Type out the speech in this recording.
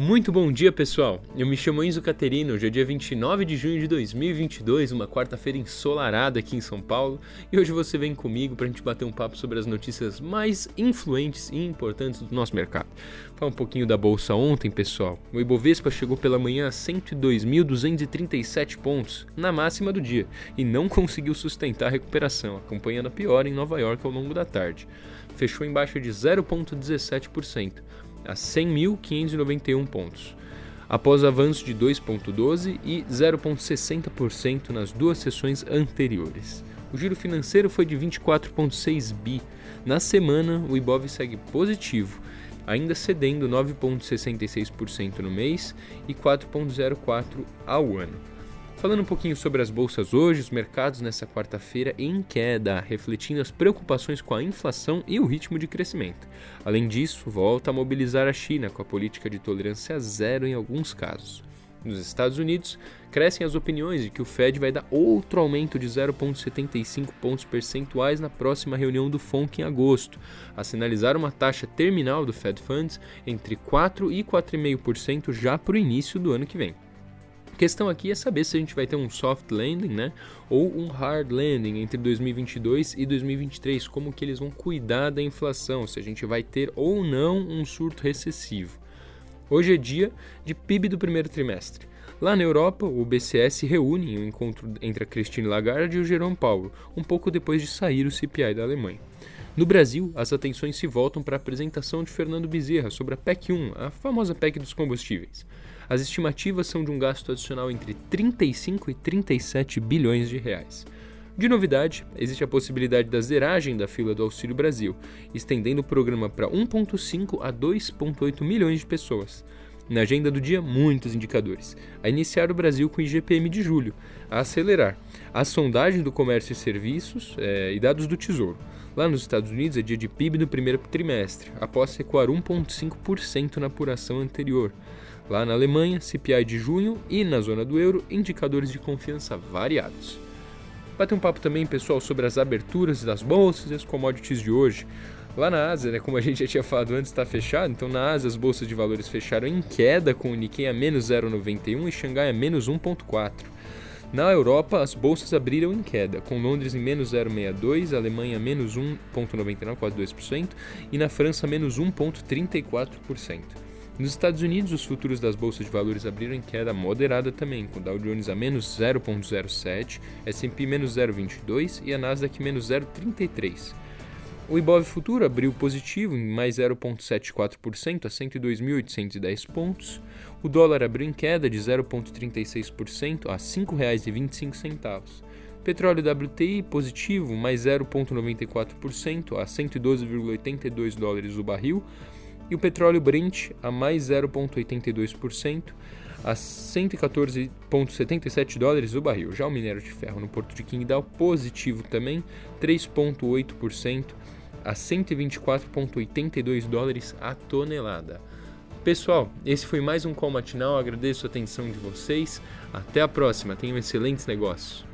Muito bom dia, pessoal. Eu me chamo Enzo Caterino. Hoje é dia 29 de junho de 2022, uma quarta-feira ensolarada aqui em São Paulo, e hoje você vem comigo para a gente bater um papo sobre as notícias mais influentes e importantes do nosso mercado. Falar um pouquinho da bolsa ontem, pessoal. O Ibovespa chegou pela manhã a 102.237 pontos, na máxima do dia, e não conseguiu sustentar a recuperação, acompanhando a pior em Nova York ao longo da tarde. Fechou em baixa de 0,17% a 100.591 pontos, após avanço de 2,12% e 0,60% nas duas sessões anteriores. O giro financeiro foi de 24,6 bi. Na semana, o Ibov segue positivo, ainda cedendo 9,66% no mês e 4,04% ao ano. Falando um pouquinho sobre as bolsas hoje, os mercados nessa quarta-feira em queda, refletindo as preocupações com a inflação e o ritmo de crescimento. Além disso, volta a mobilizar a China com a política de tolerância zero em alguns casos. Nos Estados Unidos, crescem as opiniões de que o Fed vai dar outro aumento de 0,75 pontos percentuais na próxima reunião do FONC em agosto, a sinalizar uma taxa terminal do Fed Funds entre 4 e 4,5% já para o início do ano que vem. A questão aqui é saber se a gente vai ter um soft landing, né, ou um hard landing entre 2022 e 2023, como que eles vão cuidar da inflação, se a gente vai ter ou não um surto recessivo. Hoje é dia de PIB do primeiro trimestre. Lá na Europa, o BCS reúne em um encontro entre a Christine Lagarde e o Jerome Powell, um pouco depois de sair o CPI da Alemanha. No Brasil, as atenções se voltam para a apresentação de Fernando Bezerra sobre a PEC 1, a famosa PEC dos combustíveis. As estimativas são de um gasto adicional entre 35 e 37 bilhões de reais. De novidade, existe a possibilidade da zeragem da fila do Auxílio Brasil, estendendo o programa para 1,5 a 2,8 milhões de pessoas. Na agenda do dia, muitos indicadores. A iniciar o Brasil com o IGPM de julho, a acelerar a sondagem do comércio e serviços é, e dados do Tesouro. Lá nos Estados Unidos é dia de PIB do primeiro trimestre, após recuar 1,5% na apuração anterior. Lá na Alemanha, CPI de junho e na zona do euro, indicadores de confiança variados. Bater um papo também, pessoal, sobre as aberturas das bolsas e as commodities de hoje. Lá na Ásia, né, como a gente já tinha falado antes, está fechado. Então, na Ásia, as bolsas de valores fecharam em queda, com o Nikkei a menos 0,91 e Xangai a menos 1,4. Na Europa, as bolsas abriram em queda, com Londres em menos 0,62, Alemanha menos 1,99, quase 2%, e na França menos 1,34%. Nos Estados Unidos, os futuros das bolsas de valores abriram em queda moderada também, com Dow Jones a menos 0,07, S&P menos 0,22 e a Nasdaq menos 0,33. O Ibov futuro abriu positivo em mais 0,74% a 102.810 pontos. O dólar abriu em queda de 0,36% a R$ 5,25. Petróleo WTI positivo, mais 0,94% a 112,82 dólares o barril e o petróleo Brent a mais 0,82% a 114,77 dólares o barril. Já o minério de ferro no porto de Qingdao positivo também, 3,8% a 124,82 dólares a tonelada. Pessoal, esse foi mais um call matinal. Agradeço a atenção de vocês. Até a próxima. Tenham excelentes negócios.